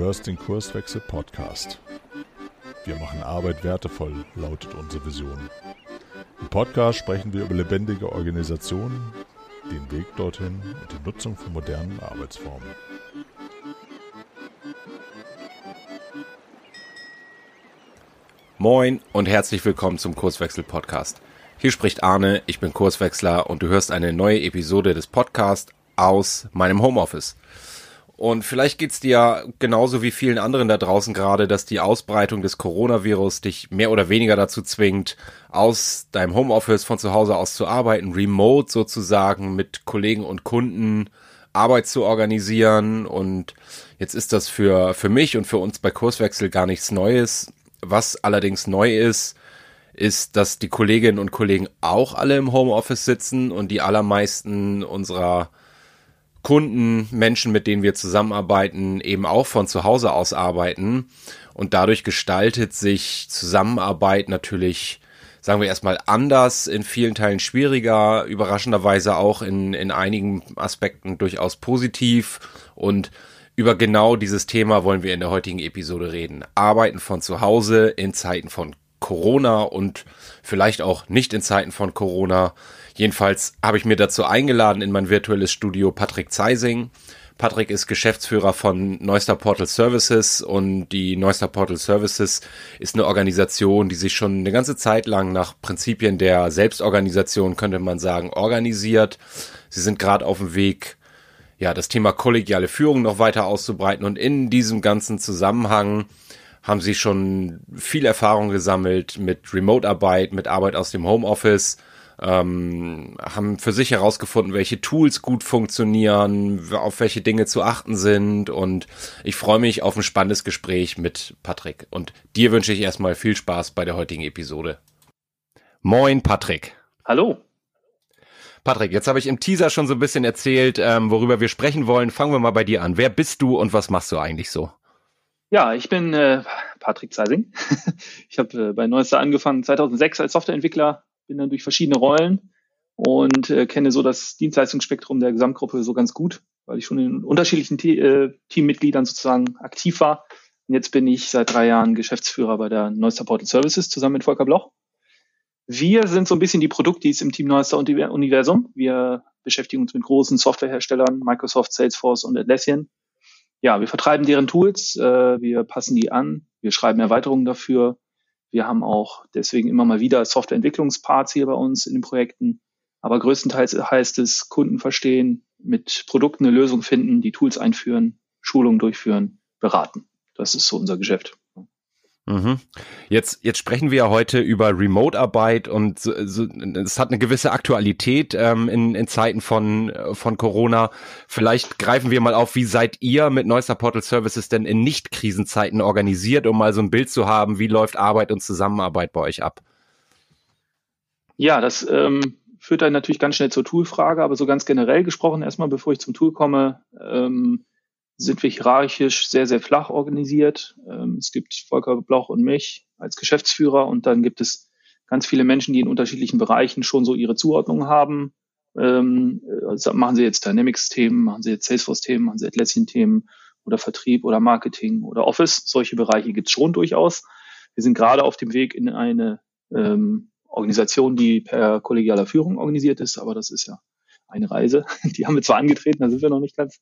hörst den Kurswechsel Podcast. Wir machen Arbeit wertevoll, lautet unsere Vision. Im Podcast sprechen wir über lebendige Organisationen, den Weg dorthin und die Nutzung von modernen Arbeitsformen. Moin und herzlich willkommen zum Kurswechsel Podcast. Hier spricht Arne, ich bin Kurswechsler und du hörst eine neue Episode des Podcasts aus meinem Homeoffice. Und vielleicht geht's dir genauso wie vielen anderen da draußen gerade, dass die Ausbreitung des Coronavirus dich mehr oder weniger dazu zwingt, aus deinem Homeoffice von zu Hause aus zu arbeiten, remote sozusagen mit Kollegen und Kunden Arbeit zu organisieren. Und jetzt ist das für, für mich und für uns bei Kurswechsel gar nichts Neues. Was allerdings neu ist, ist, dass die Kolleginnen und Kollegen auch alle im Homeoffice sitzen und die allermeisten unserer Kunden, Menschen, mit denen wir zusammenarbeiten, eben auch von zu Hause aus arbeiten. Und dadurch gestaltet sich Zusammenarbeit natürlich, sagen wir erstmal, anders, in vielen Teilen schwieriger, überraschenderweise auch in, in einigen Aspekten durchaus positiv. Und über genau dieses Thema wollen wir in der heutigen Episode reden. Arbeiten von zu Hause in Zeiten von Corona und vielleicht auch nicht in Zeiten von Corona. Jedenfalls habe ich mir dazu eingeladen in mein virtuelles Studio Patrick Zeising. Patrick ist Geschäftsführer von Neuster Portal Services und die Neuster Portal Services ist eine Organisation, die sich schon eine ganze Zeit lang nach Prinzipien der Selbstorganisation, könnte man sagen, organisiert. Sie sind gerade auf dem Weg, ja, das Thema kollegiale Führung noch weiter auszubreiten und in diesem ganzen Zusammenhang haben sie schon viel Erfahrung gesammelt mit Remote-Arbeit, mit Arbeit aus dem Homeoffice, ähm, haben für sich herausgefunden, welche Tools gut funktionieren, auf welche Dinge zu achten sind und ich freue mich auf ein spannendes Gespräch mit Patrick und dir wünsche ich erstmal viel Spaß bei der heutigen Episode. Moin Patrick. Hallo. Patrick, jetzt habe ich im Teaser schon so ein bisschen erzählt, ähm, worüber wir sprechen wollen. Fangen wir mal bei dir an. Wer bist du und was machst du eigentlich so? Ja, ich bin äh, Patrick Zeising. ich habe äh, bei Neuster angefangen 2006 als Softwareentwickler, bin dann durch verschiedene Rollen und äh, kenne so das Dienstleistungsspektrum der Gesamtgruppe so ganz gut, weil ich schon in unterschiedlichen Te äh, Teammitgliedern sozusagen aktiv war. Und jetzt bin ich seit drei Jahren Geschäftsführer bei der Neuster Portal Services zusammen mit Volker Bloch. Wir sind so ein bisschen die Produktis im Team Neuster Universum. Wir beschäftigen uns mit großen Softwareherstellern, Microsoft, Salesforce und Atlassian ja, wir vertreiben deren Tools, äh, wir passen die an, wir schreiben Erweiterungen dafür. Wir haben auch deswegen immer mal wieder Softwareentwicklungsparts hier bei uns in den Projekten. Aber größtenteils heißt es Kunden verstehen, mit Produkten eine Lösung finden, die Tools einführen, Schulungen durchführen, beraten. Das ist so unser Geschäft. Mhm. Jetzt, jetzt sprechen wir ja heute über Remote-Arbeit und so, so, es hat eine gewisse Aktualität ähm, in, in Zeiten von, von Corona. Vielleicht greifen wir mal auf, wie seid ihr mit Neuster Portal Services denn in Nicht-Krisenzeiten organisiert, um mal so ein Bild zu haben, wie läuft Arbeit und Zusammenarbeit bei euch ab? Ja, das ähm, führt dann natürlich ganz schnell zur Tool-Frage, aber so ganz generell gesprochen, erstmal bevor ich zum Tool komme, ähm, sind wir hierarchisch sehr, sehr flach organisiert. Ähm, es gibt Volker Bloch und mich als Geschäftsführer und dann gibt es ganz viele Menschen, die in unterschiedlichen Bereichen schon so ihre Zuordnung haben. Ähm, also machen sie jetzt Dynamics-Themen, machen sie jetzt Salesforce-Themen, machen sie Atlassian-Themen oder Vertrieb oder Marketing oder Office. Solche Bereiche gibt es schon durchaus. Wir sind gerade auf dem Weg in eine ähm, Organisation, die per kollegialer Führung organisiert ist, aber das ist ja eine Reise. Die haben wir zwar angetreten, da sind wir noch nicht ganz.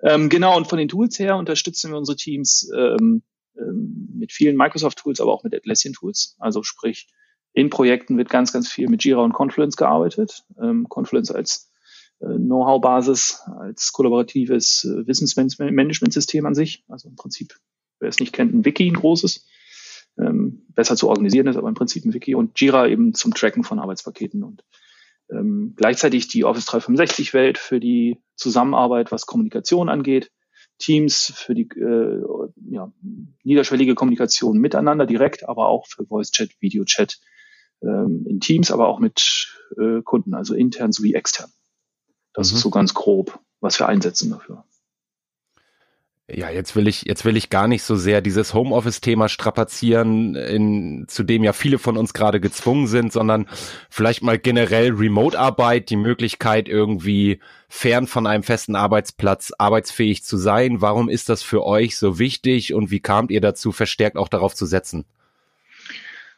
Ähm, genau, und von den Tools her unterstützen wir unsere Teams ähm, ähm, mit vielen Microsoft-Tools, aber auch mit Atlassian-Tools. Also sprich, in Projekten wird ganz, ganz viel mit Jira und Confluence gearbeitet. Ähm, Confluence als äh, Know-how-Basis, als kollaboratives äh, Wissensmanagementsystem an sich. Also im Prinzip, wer es nicht kennt, ein Wiki, ein großes. Ähm, besser zu organisieren ist, aber im Prinzip ein Wiki und Jira eben zum Tracken von Arbeitspaketen und ähm, gleichzeitig die Office 365-Welt für die Zusammenarbeit, was Kommunikation angeht, Teams für die äh, ja, niederschwellige Kommunikation miteinander direkt, aber auch für Voice-Chat, Video-Chat ähm, in Teams, aber auch mit äh, Kunden, also intern sowie extern. Das mhm. ist so ganz grob, was wir einsetzen dafür. Ja, jetzt will ich, jetzt will ich gar nicht so sehr dieses Homeoffice-Thema strapazieren, in, zu dem ja viele von uns gerade gezwungen sind, sondern vielleicht mal generell Remote-Arbeit, die Möglichkeit irgendwie fern von einem festen Arbeitsplatz arbeitsfähig zu sein. Warum ist das für euch so wichtig und wie kamt ihr dazu, verstärkt auch darauf zu setzen?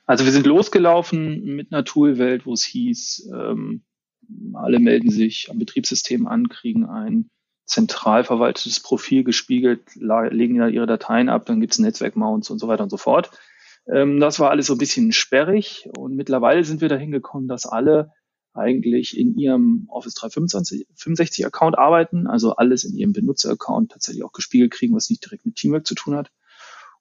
Also wir sind losgelaufen mit einer Toolwelt, wo es hieß, ähm, alle melden sich am Betriebssystem an, kriegen ein zentral verwaltetes Profil gespiegelt, legen da ihre Dateien ab, dann gibt's Netzwerkmounts und so weiter und so fort. Ähm, das war alles so ein bisschen sperrig und mittlerweile sind wir dahin gekommen, dass alle eigentlich in ihrem Office 365 Account arbeiten, also alles in ihrem Benutzer-Account tatsächlich auch gespiegelt kriegen, was nicht direkt mit Teamwork zu tun hat.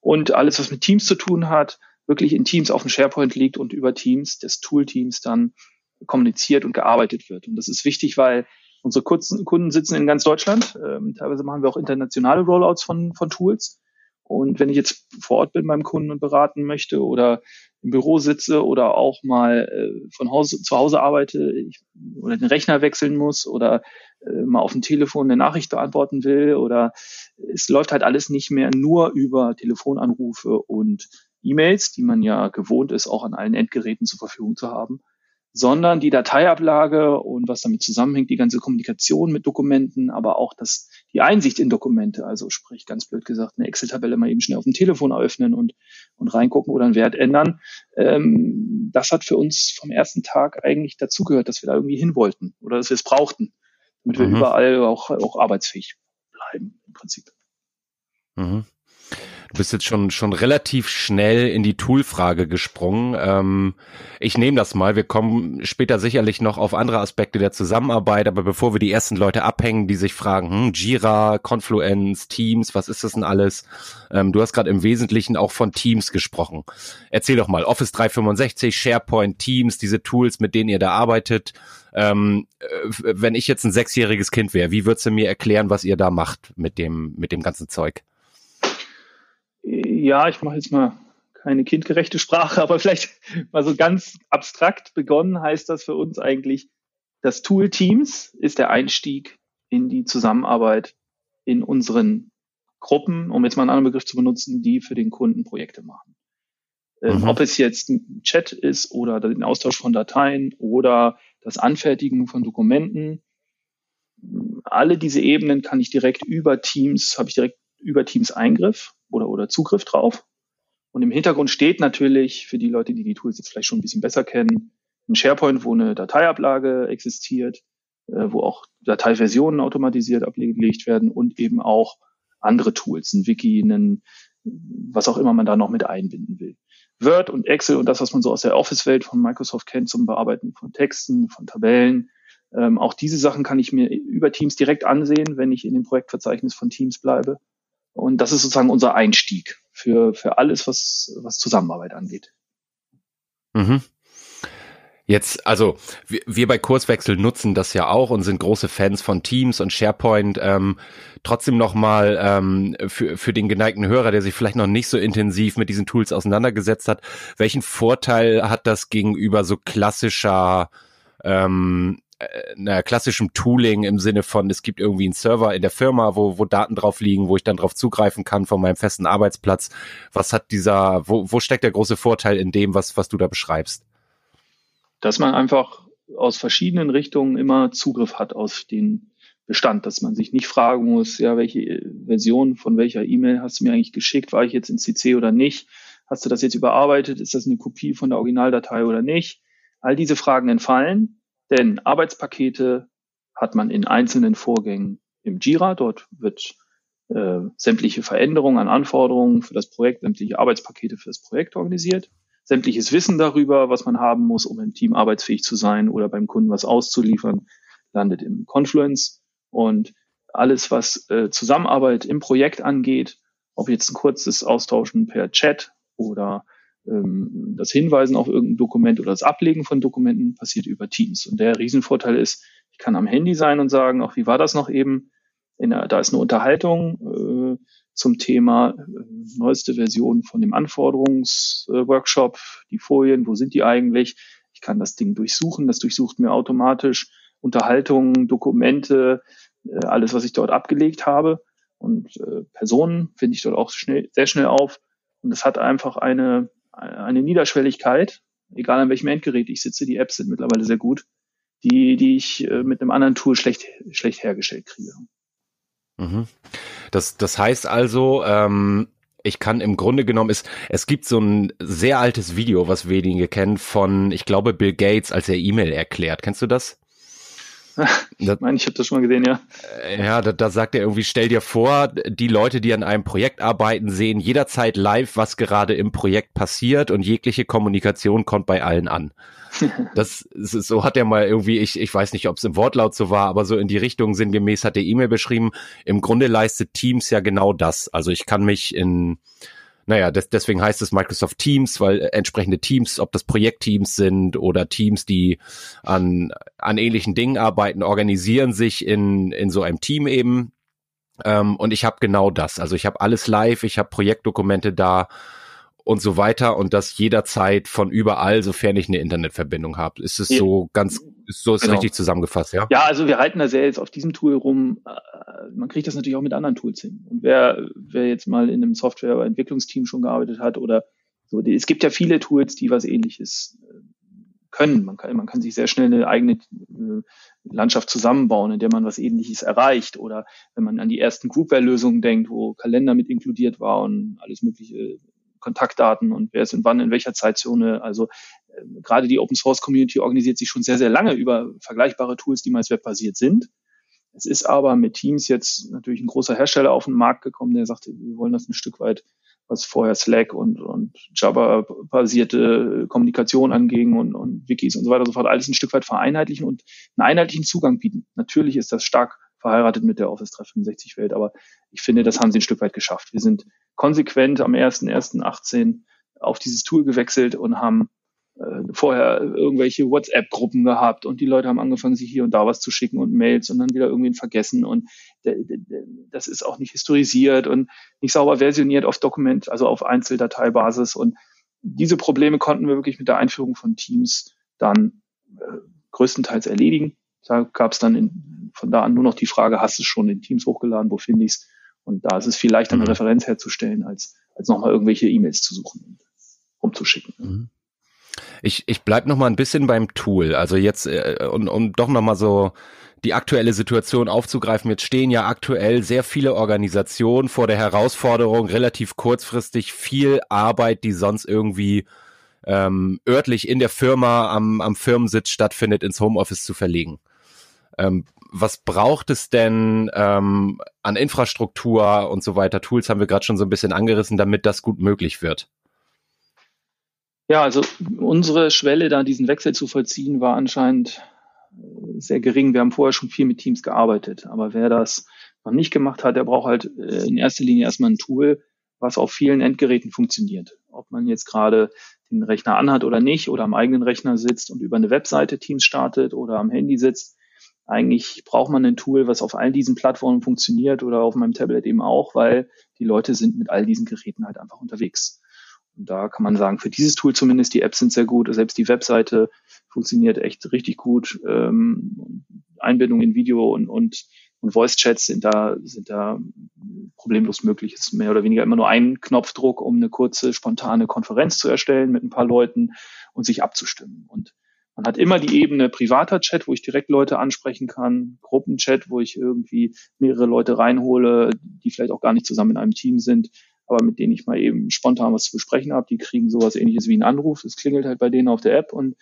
Und alles, was mit Teams zu tun hat, wirklich in Teams auf dem SharePoint liegt und über Teams des Tool-Teams dann kommuniziert und gearbeitet wird. Und das ist wichtig, weil Unsere Kunden sitzen in ganz Deutschland. Ähm, teilweise machen wir auch internationale Rollouts von, von Tools. Und wenn ich jetzt vor Ort bin beim Kunden und beraten möchte oder im Büro sitze oder auch mal äh, von Hause zu Hause arbeite ich, oder den Rechner wechseln muss oder äh, mal auf dem Telefon eine Nachricht beantworten will oder es läuft halt alles nicht mehr nur über Telefonanrufe und E-Mails, die man ja gewohnt ist, auch an allen Endgeräten zur Verfügung zu haben, sondern die Dateiablage und was damit zusammenhängt, die ganze Kommunikation mit Dokumenten, aber auch das, die Einsicht in Dokumente, also sprich ganz blöd gesagt, eine Excel-Tabelle mal eben schnell auf dem Telefon öffnen und, und reingucken oder einen Wert ändern. Ähm, das hat für uns vom ersten Tag eigentlich dazugehört, dass wir da irgendwie hin wollten oder dass wir es brauchten, damit wir mhm. überall auch, auch arbeitsfähig bleiben im Prinzip. Mhm. Du bist jetzt schon, schon relativ schnell in die Tool-Frage gesprungen. Ähm, ich nehme das mal. Wir kommen später sicherlich noch auf andere Aspekte der Zusammenarbeit, aber bevor wir die ersten Leute abhängen, die sich fragen, hm, Jira, Confluence, Teams, was ist das denn alles? Ähm, du hast gerade im Wesentlichen auch von Teams gesprochen. Erzähl doch mal, Office 365, SharePoint, Teams, diese Tools, mit denen ihr da arbeitet. Ähm, äh, wenn ich jetzt ein sechsjähriges Kind wäre, wie würdest du mir erklären, was ihr da macht mit dem, mit dem ganzen Zeug? Ja, ich mache jetzt mal keine kindgerechte Sprache, aber vielleicht mal so ganz abstrakt begonnen heißt das für uns eigentlich, das Tool Teams ist der Einstieg in die Zusammenarbeit in unseren Gruppen, um jetzt mal einen anderen Begriff zu benutzen, die für den Kunden Projekte machen. Ähm, mhm. Ob es jetzt ein Chat ist oder den Austausch von Dateien oder das Anfertigen von Dokumenten, alle diese Ebenen kann ich direkt über Teams, habe ich direkt über Teams Eingriff oder, oder Zugriff drauf. Und im Hintergrund steht natürlich für die Leute, die die Tools jetzt vielleicht schon ein bisschen besser kennen, ein SharePoint, wo eine Dateiablage existiert, äh, wo auch Dateiversionen automatisiert abgelegt werden und eben auch andere Tools, ein Wiki, ein, was auch immer man da noch mit einbinden will. Word und Excel und das, was man so aus der Office-Welt von Microsoft kennt zum Bearbeiten von Texten, von Tabellen. Ähm, auch diese Sachen kann ich mir über Teams direkt ansehen, wenn ich in dem Projektverzeichnis von Teams bleibe. Und das ist sozusagen unser Einstieg für, für alles, was, was Zusammenarbeit angeht. Mhm. Jetzt, also wir, wir bei Kurswechsel nutzen das ja auch und sind große Fans von Teams und SharePoint. Ähm, trotzdem nochmal ähm, für, für den geneigten Hörer, der sich vielleicht noch nicht so intensiv mit diesen Tools auseinandergesetzt hat, welchen Vorteil hat das gegenüber so klassischer ähm, einer klassischen Tooling im Sinne von, es gibt irgendwie einen Server in der Firma, wo, wo Daten drauf liegen, wo ich dann drauf zugreifen kann von meinem festen Arbeitsplatz. Was hat dieser, wo, wo steckt der große Vorteil in dem, was, was du da beschreibst? Dass man einfach aus verschiedenen Richtungen immer Zugriff hat auf den Bestand, dass man sich nicht fragen muss, ja, welche Version von welcher E-Mail hast du mir eigentlich geschickt? War ich jetzt in CC oder nicht? Hast du das jetzt überarbeitet? Ist das eine Kopie von der Originaldatei oder nicht? All diese Fragen entfallen denn Arbeitspakete hat man in einzelnen Vorgängen im Jira. Dort wird äh, sämtliche Veränderungen an Anforderungen für das Projekt, sämtliche Arbeitspakete für das Projekt organisiert. Sämtliches Wissen darüber, was man haben muss, um im Team arbeitsfähig zu sein oder beim Kunden was auszuliefern, landet im Confluence. Und alles, was äh, Zusammenarbeit im Projekt angeht, ob jetzt ein kurzes Austauschen per Chat oder ähm, das Hinweisen auf irgendein Dokument oder das Ablegen von Dokumenten passiert über Teams. Und der Riesenvorteil ist, ich kann am Handy sein und sagen, auch wie war das noch eben? Der, da ist eine Unterhaltung äh, zum Thema äh, neueste Version von dem Anforderungsworkshop, äh, die Folien, wo sind die eigentlich? Ich kann das Ding durchsuchen, das durchsucht mir automatisch Unterhaltungen, Dokumente, äh, alles, was ich dort abgelegt habe. und äh, Personen finde ich dort auch schnell, sehr schnell auf. Und es hat einfach eine, eine Niederschwelligkeit, egal an welchem Endgerät ich sitze, die Apps sind mittlerweile sehr gut, die, die ich äh, mit einem anderen Tool schlecht, schlecht hergestellt kriege. Mhm. Das, das heißt also, ähm, ich kann im Grunde genommen ist, es gibt so ein sehr altes Video, was wenige kennen, von, ich glaube, Bill Gates, als er E-Mail erklärt. Kennst du das? Ich meine, ich habe das schon mal gesehen, ja. Äh, ja, da, da sagt er irgendwie, stell dir vor, die Leute, die an einem Projekt arbeiten, sehen jederzeit live, was gerade im Projekt passiert und jegliche Kommunikation kommt bei allen an. Das so hat er mal irgendwie, ich, ich weiß nicht, ob es im Wortlaut so war, aber so in die Richtung sinngemäß hat der E-Mail beschrieben. Im Grunde leistet Teams ja genau das. Also ich kann mich in naja, das, deswegen heißt es Microsoft Teams, weil äh, entsprechende Teams, ob das Projektteams sind oder Teams, die an, an ähnlichen Dingen arbeiten, organisieren sich in, in so einem Team eben. Ähm, und ich habe genau das. Also ich habe alles live, ich habe Projektdokumente da und so weiter und das jederzeit von überall, sofern ich eine Internetverbindung habe. Ist es ja. so ganz, ist so ist genau. richtig zusammengefasst, ja? Ja, also wir reiten da sehr jetzt auf diesem Tool rum. Äh, man kriegt das natürlich auch mit anderen Tools hin. Und wer, wer jetzt mal in einem Softwareentwicklungsteam schon gearbeitet hat oder so, es gibt ja viele Tools, die was ähnliches äh, können. Man kann, man kann sich sehr schnell eine eigene äh, Landschaft zusammenbauen, in der man was ähnliches erreicht. Oder wenn man an die ersten Groupware-Lösungen denkt, wo Kalender mit inkludiert war und alles mögliche Kontaktdaten und wer ist in wann in welcher Zeitzone. Also äh, gerade die Open Source Community organisiert sich schon sehr, sehr lange über vergleichbare Tools, die meist webbasiert sind. Es ist aber mit Teams jetzt natürlich ein großer Hersteller auf den Markt gekommen, der sagte, wir wollen das ein Stück weit, was vorher Slack und, und Java-basierte Kommunikation anging und, und Wikis und so weiter und so fort, alles ein Stück weit vereinheitlichen und einen einheitlichen Zugang bieten. Natürlich ist das stark verheiratet mit der Office 365 Welt, aber ich finde, das haben sie ein Stück weit geschafft. Wir sind konsequent am 1.1.18 auf dieses Tool gewechselt und haben äh, vorher irgendwelche WhatsApp-Gruppen gehabt und die Leute haben angefangen, sich hier und da was zu schicken und Mails und dann wieder irgendwen vergessen und das ist auch nicht historisiert und nicht sauber versioniert auf Dokument, also auf Einzeldateibasis und diese Probleme konnten wir wirklich mit der Einführung von Teams dann äh, größtenteils erledigen. Da gab es dann in, von da an nur noch die Frage, hast du es schon in Teams hochgeladen, wo finde ich es? Und da ist es viel leichter, eine mhm. Referenz herzustellen, als, als nochmal irgendwelche E-Mails zu suchen und rumzuschicken. Mhm. Ich, ich bleib noch mal ein bisschen beim Tool. Also jetzt, äh, um, um doch noch mal so die aktuelle Situation aufzugreifen. Jetzt stehen ja aktuell sehr viele Organisationen vor der Herausforderung, relativ kurzfristig viel Arbeit, die sonst irgendwie ähm, örtlich in der Firma am, am Firmensitz stattfindet, ins Homeoffice zu verlegen. Ähm, was braucht es denn ähm, an Infrastruktur und so weiter? Tools haben wir gerade schon so ein bisschen angerissen, damit das gut möglich wird. Ja, also unsere Schwelle, da diesen Wechsel zu vollziehen, war anscheinend äh, sehr gering. Wir haben vorher schon viel mit Teams gearbeitet, aber wer das noch nicht gemacht hat, der braucht halt äh, in erster Linie erstmal ein Tool, was auf vielen Endgeräten funktioniert. Ob man jetzt gerade den Rechner anhat oder nicht oder am eigenen Rechner sitzt und über eine Webseite Teams startet oder am Handy sitzt, eigentlich braucht man ein Tool, was auf all diesen Plattformen funktioniert oder auf meinem Tablet eben auch, weil die Leute sind mit all diesen Geräten halt einfach unterwegs. Und da kann man sagen, für dieses Tool zumindest, die Apps sind sehr gut, selbst die Webseite funktioniert echt richtig gut. Ähm, Einbindung in Video und, und, und Voice-Chats sind da, sind da problemlos möglich. Es ist mehr oder weniger immer nur ein Knopfdruck, um eine kurze, spontane Konferenz zu erstellen mit ein paar Leuten und sich abzustimmen. Und man hat immer die Ebene privater Chat, wo ich direkt Leute ansprechen kann, Gruppenchat, wo ich irgendwie mehrere Leute reinhole, die vielleicht auch gar nicht zusammen in einem Team sind, aber mit denen ich mal eben spontan was zu besprechen habe. Die kriegen sowas ähnliches wie einen Anruf. Es klingelt halt bei denen auf der App und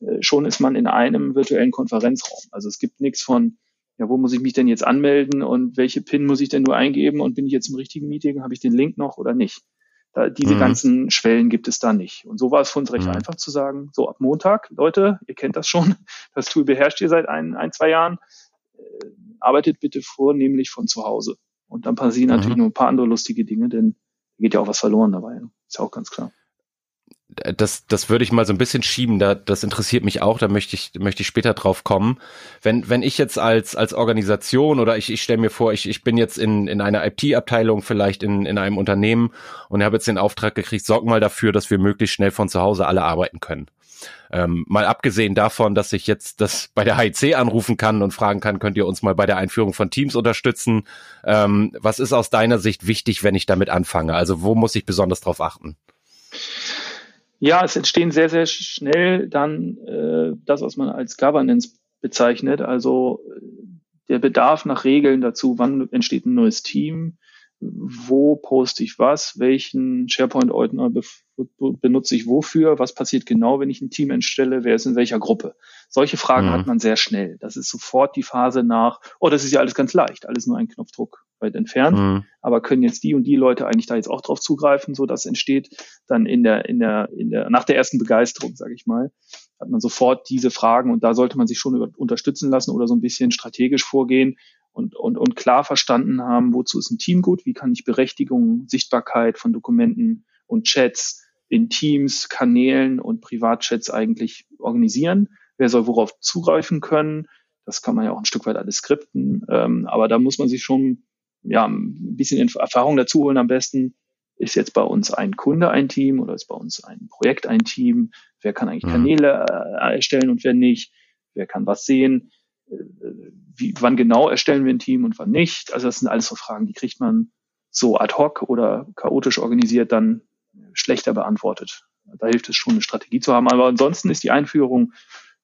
äh, schon ist man in einem virtuellen Konferenzraum. Also es gibt nichts von, ja, wo muss ich mich denn jetzt anmelden und welche PIN muss ich denn nur eingeben und bin ich jetzt im richtigen Meeting, habe ich den Link noch oder nicht? Da, diese mhm. ganzen Schwellen gibt es da nicht. Und so war es für uns recht mhm. einfach zu sagen, so ab Montag, Leute, ihr kennt das schon, das Tool beherrscht ihr seit ein, ein zwei Jahren, äh, arbeitet bitte vornehmlich von zu Hause. Und dann passieren mhm. natürlich noch ein paar andere lustige Dinge, denn geht ja auch was verloren dabei. Ist ja auch ganz klar. Das, das würde ich mal so ein bisschen schieben. Da, das interessiert mich auch. Da möchte ich, möchte ich später drauf kommen. Wenn, wenn ich jetzt als, als Organisation oder ich, ich stelle mir vor, ich, ich bin jetzt in, in einer IT-Abteilung vielleicht in, in einem Unternehmen und habe jetzt den Auftrag gekriegt, sorg mal dafür, dass wir möglichst schnell von zu Hause alle arbeiten können. Ähm, mal abgesehen davon, dass ich jetzt das bei der HIC anrufen kann und fragen kann, könnt ihr uns mal bei der Einführung von Teams unterstützen? Ähm, was ist aus deiner Sicht wichtig, wenn ich damit anfange? Also wo muss ich besonders drauf achten? Ja, es entstehen sehr, sehr schnell dann äh, das, was man als Governance bezeichnet, also äh, der Bedarf nach Regeln dazu, wann entsteht ein neues Team, wo poste ich was, welchen SharePoint-Ordner be benutze ich wofür, was passiert genau, wenn ich ein Team entstelle, wer ist in welcher Gruppe. Solche Fragen mhm. hat man sehr schnell. Das ist sofort die Phase nach, oh, das ist ja alles ganz leicht, alles nur ein Knopfdruck weit entfernt, mhm. aber können jetzt die und die Leute eigentlich da jetzt auch drauf zugreifen, so dass entsteht dann in der, in der, in der, nach der ersten Begeisterung, sage ich mal, hat man sofort diese Fragen und da sollte man sich schon unterstützen lassen oder so ein bisschen strategisch vorgehen und, und, und klar verstanden haben, wozu ist ein Team gut, wie kann ich Berechtigung, Sichtbarkeit von Dokumenten und Chats in Teams, Kanälen und Privatchats eigentlich organisieren. Wer soll worauf zugreifen können? Das kann man ja auch ein Stück weit alles skripten. Ähm, aber da muss man sich schon ja, ein bisschen Erfahrung dazu holen am besten. Ist jetzt bei uns ein Kunde ein Team oder ist bei uns ein Projekt ein Team? Wer kann eigentlich mhm. Kanäle äh, erstellen und wer nicht? Wer kann was sehen? wie, wann genau erstellen wir ein Team und wann nicht. Also das sind alles so Fragen, die kriegt man so ad hoc oder chaotisch organisiert dann schlechter beantwortet. Da hilft es schon, eine Strategie zu haben. Aber ansonsten ist die Einführung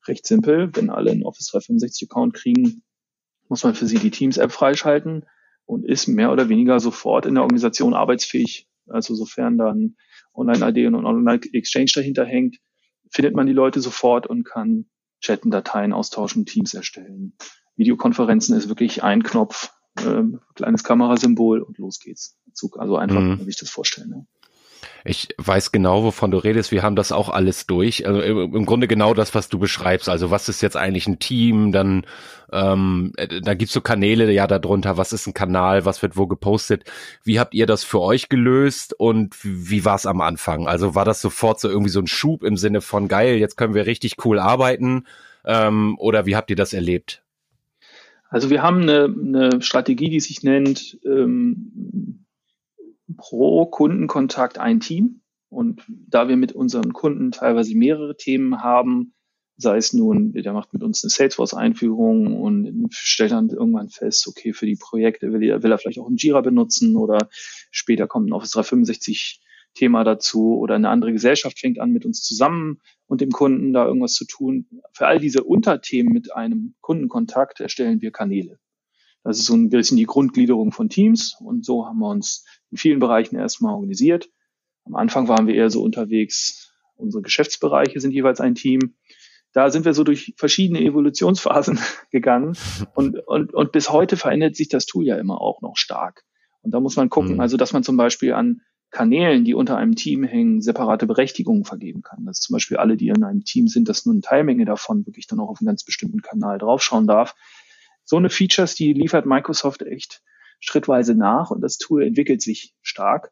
recht simpel. Wenn alle einen Office 365 Account kriegen, muss man für sie die Teams-App freischalten und ist mehr oder weniger sofort in der Organisation arbeitsfähig. Also sofern dann Online-ID und Online-Exchange dahinter hängt, findet man die Leute sofort und kann chatten, Dateien austauschen, Teams erstellen. Videokonferenzen ist wirklich ein Knopf, äh, kleines Kamerasymbol und los geht's. Also einfach, mhm. wie ich das vorstellen. Ne? Ich weiß genau, wovon du redest. Wir haben das auch alles durch. Also im Grunde genau das, was du beschreibst. Also was ist jetzt eigentlich ein Team? Dann ähm, äh, da gibt's so Kanäle ja darunter. Was ist ein Kanal? Was wird wo gepostet? Wie habt ihr das für euch gelöst und wie war's am Anfang? Also war das sofort so irgendwie so ein Schub im Sinne von geil, jetzt können wir richtig cool arbeiten? Ähm, oder wie habt ihr das erlebt? Also wir haben eine, eine Strategie, die sich nennt ähm, pro Kundenkontakt ein Team. Und da wir mit unseren Kunden teilweise mehrere Themen haben, sei es nun, der macht mit uns eine Salesforce-Einführung und stellt dann irgendwann fest, okay, für die Projekte will er, will er vielleicht auch ein Jira benutzen oder später kommt ein Office 365 Thema dazu oder eine andere Gesellschaft fängt an, mit uns zusammen und dem Kunden da irgendwas zu tun. Für all diese Unterthemen mit einem Kundenkontakt erstellen wir Kanäle. Das ist so ein bisschen die Grundgliederung von Teams und so haben wir uns in vielen Bereichen erstmal organisiert. Am Anfang waren wir eher so unterwegs, unsere Geschäftsbereiche sind jeweils ein Team. Da sind wir so durch verschiedene Evolutionsphasen gegangen und, und, und bis heute verändert sich das Tool ja immer auch noch stark. Und da muss man gucken, mhm. also dass man zum Beispiel an Kanälen, die unter einem Team hängen, separate Berechtigungen vergeben kann. Dass zum Beispiel alle, die in einem Team sind, dass nur eine Teilmenge davon wirklich dann auch auf einen ganz bestimmten Kanal draufschauen darf. So eine Features, die liefert Microsoft echt schrittweise nach und das Tool entwickelt sich stark.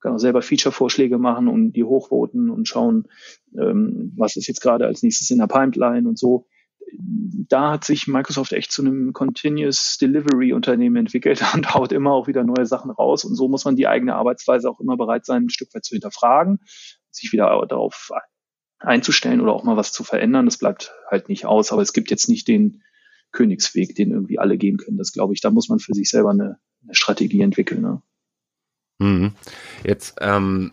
Kann auch selber Feature-Vorschläge machen und die hochvoten und schauen, ähm, was ist jetzt gerade als nächstes in der Pipeline und so. Da hat sich Microsoft echt zu einem Continuous Delivery Unternehmen entwickelt und haut immer auch wieder neue Sachen raus. Und so muss man die eigene Arbeitsweise auch immer bereit sein, ein Stück weit zu hinterfragen, sich wieder darauf einzustellen oder auch mal was zu verändern. Das bleibt halt nicht aus. Aber es gibt jetzt nicht den, Königsweg, den irgendwie alle gehen können. Das glaube ich, da muss man für sich selber eine, eine Strategie entwickeln. Ne? Mhm. Jetzt ähm,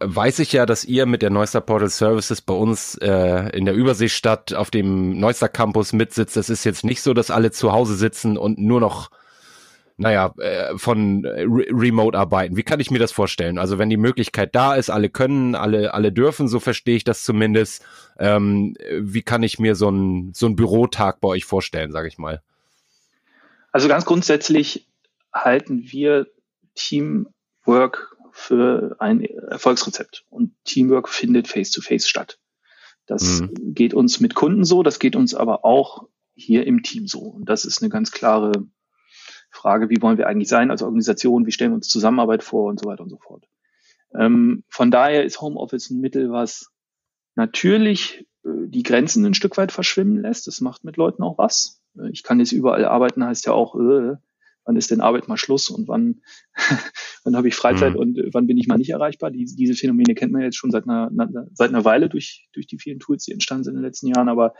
weiß ich ja, dass ihr mit der Neuster Portal Services bei uns äh, in der Überseestadt auf dem Neuster Campus mitsitzt. Es ist jetzt nicht so, dass alle zu Hause sitzen und nur noch naja, äh, von äh, Re Remote arbeiten. Wie kann ich mir das vorstellen? Also wenn die Möglichkeit da ist, alle können, alle, alle dürfen, so verstehe ich das zumindest. Ähm, wie kann ich mir so ein, so Bürotag bei euch vorstellen, sage ich mal? Also ganz grundsätzlich halten wir Teamwork für ein Erfolgsrezept. Und Teamwork findet face-to-face -face statt. Das mhm. geht uns mit Kunden so, das geht uns aber auch hier im Team so. Und das ist eine ganz klare Frage, wie wollen wir eigentlich sein als Organisation, wie stellen wir uns Zusammenarbeit vor und so weiter und so fort. Ähm, von daher ist Homeoffice ein Mittel, was natürlich äh, die Grenzen ein Stück weit verschwimmen lässt. Das macht mit Leuten auch was. Äh, ich kann jetzt überall arbeiten, heißt ja auch, äh, wann ist denn Arbeit mal Schluss und wann, wann habe ich Freizeit mhm. und äh, wann bin ich mal nicht erreichbar. Die, diese Phänomene kennt man jetzt schon seit einer, seit einer Weile durch, durch die vielen Tools, die entstanden sind in den letzten Jahren. Aber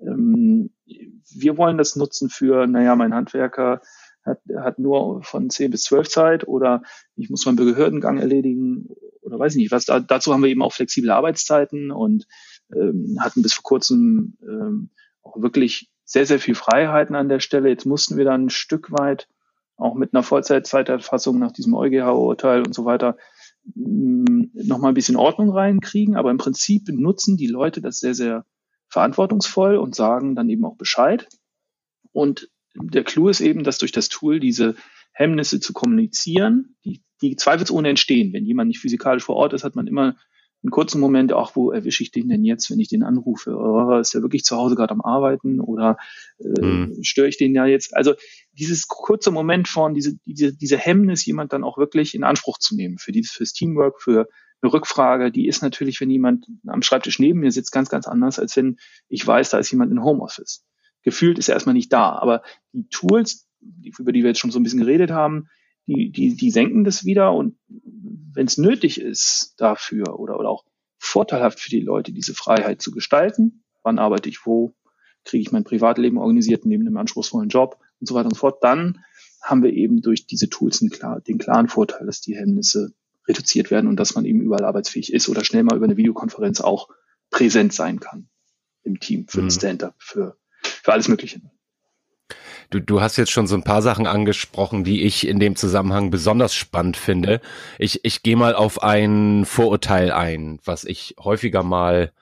ähm, wir wollen das nutzen für, naja, mein Handwerker hat, hat nur von 10 bis 12 Zeit oder ich muss meinen Behördengang erledigen oder weiß ich nicht was. Da, dazu haben wir eben auch flexible Arbeitszeiten und ähm, hatten bis vor kurzem ähm, auch wirklich sehr, sehr viel Freiheiten an der Stelle. Jetzt mussten wir dann ein Stück weit auch mit einer Vollzeitzeiterfassung nach diesem EuGH-Urteil und so weiter mm, nochmal ein bisschen Ordnung reinkriegen. Aber im Prinzip nutzen die Leute das sehr, sehr verantwortungsvoll und sagen dann eben auch Bescheid. Und der Clou ist eben, dass durch das Tool diese Hemmnisse zu kommunizieren, die, die zweifelsohne entstehen. Wenn jemand nicht physikalisch vor Ort ist, hat man immer einen kurzen Moment, ach, wo erwische ich den denn jetzt, wenn ich den anrufe? Oh, ist der wirklich zu Hause gerade am Arbeiten oder äh, mhm. störe ich den ja jetzt? Also dieses kurze Moment von, diese, diese, diese Hemmnis, jemand dann auch wirklich in Anspruch zu nehmen für dieses, fürs Teamwork, für eine Rückfrage, die ist natürlich, wenn jemand am Schreibtisch neben mir sitzt, ganz, ganz anders, als wenn ich weiß, da ist jemand in Homeoffice. Gefühlt ist er erstmal nicht da, aber die Tools, über die wir jetzt schon so ein bisschen geredet haben, die, die, die senken das wieder und wenn es nötig ist dafür oder, oder auch vorteilhaft für die Leute, diese Freiheit zu gestalten, wann arbeite ich wo, kriege ich mein Privatleben organisiert neben einem anspruchsvollen Job und so weiter und so fort, dann haben wir eben durch diese Tools einen klar, den klaren Vorteil, dass die Hemmnisse reduziert werden und dass man eben überall arbeitsfähig ist oder schnell mal über eine Videokonferenz auch präsent sein kann im Team für mhm. ein Stand-up, für, für alles Mögliche. Du, du hast jetzt schon so ein paar Sachen angesprochen, die ich in dem Zusammenhang besonders spannend finde. Ich, ich gehe mal auf ein Vorurteil ein, was ich häufiger mal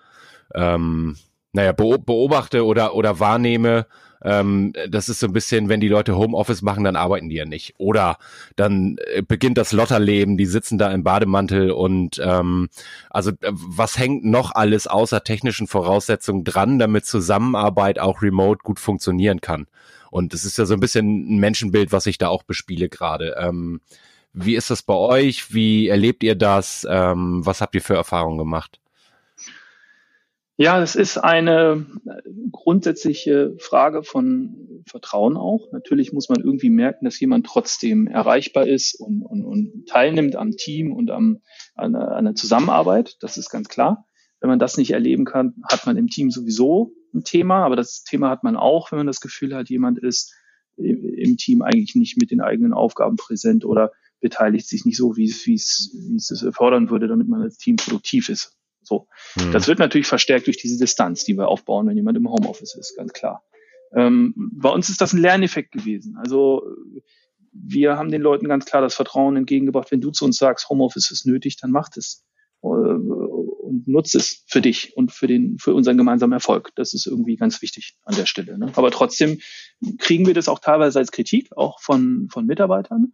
ähm, naja, beobachte oder, oder wahrnehme. Ähm, das ist so ein bisschen, wenn die Leute Homeoffice machen, dann arbeiten die ja nicht. Oder dann äh, beginnt das Lotterleben, die sitzen da im Bademantel und ähm, also äh, was hängt noch alles außer technischen Voraussetzungen dran, damit Zusammenarbeit auch remote gut funktionieren kann? Und das ist ja so ein bisschen ein Menschenbild, was ich da auch bespiele gerade. Ähm, wie ist das bei euch? Wie erlebt ihr das? Ähm, was habt ihr für Erfahrungen gemacht? Ja, es ist eine grundsätzliche Frage von Vertrauen auch. Natürlich muss man irgendwie merken, dass jemand trotzdem erreichbar ist und, und, und teilnimmt am Team und am, an, an der Zusammenarbeit. Das ist ganz klar. Wenn man das nicht erleben kann, hat man im Team sowieso ein Thema, aber das Thema hat man auch, wenn man das Gefühl hat, jemand ist im Team eigentlich nicht mit den eigenen Aufgaben präsent oder beteiligt sich nicht so, wie es, wie es, wie es erfordern würde, damit man als Team produktiv ist. So. Mhm. Das wird natürlich verstärkt durch diese Distanz, die wir aufbauen, wenn jemand im Homeoffice ist, ganz klar. Ähm, bei uns ist das ein Lerneffekt gewesen. Also wir haben den Leuten ganz klar das Vertrauen entgegengebracht, wenn du zu uns sagst, Homeoffice ist nötig, dann macht es. Äh, und nutzt es für dich und für den, für unseren gemeinsamen Erfolg. Das ist irgendwie ganz wichtig an der Stelle. Ne? Aber trotzdem kriegen wir das auch teilweise als Kritik, auch von, von Mitarbeitern,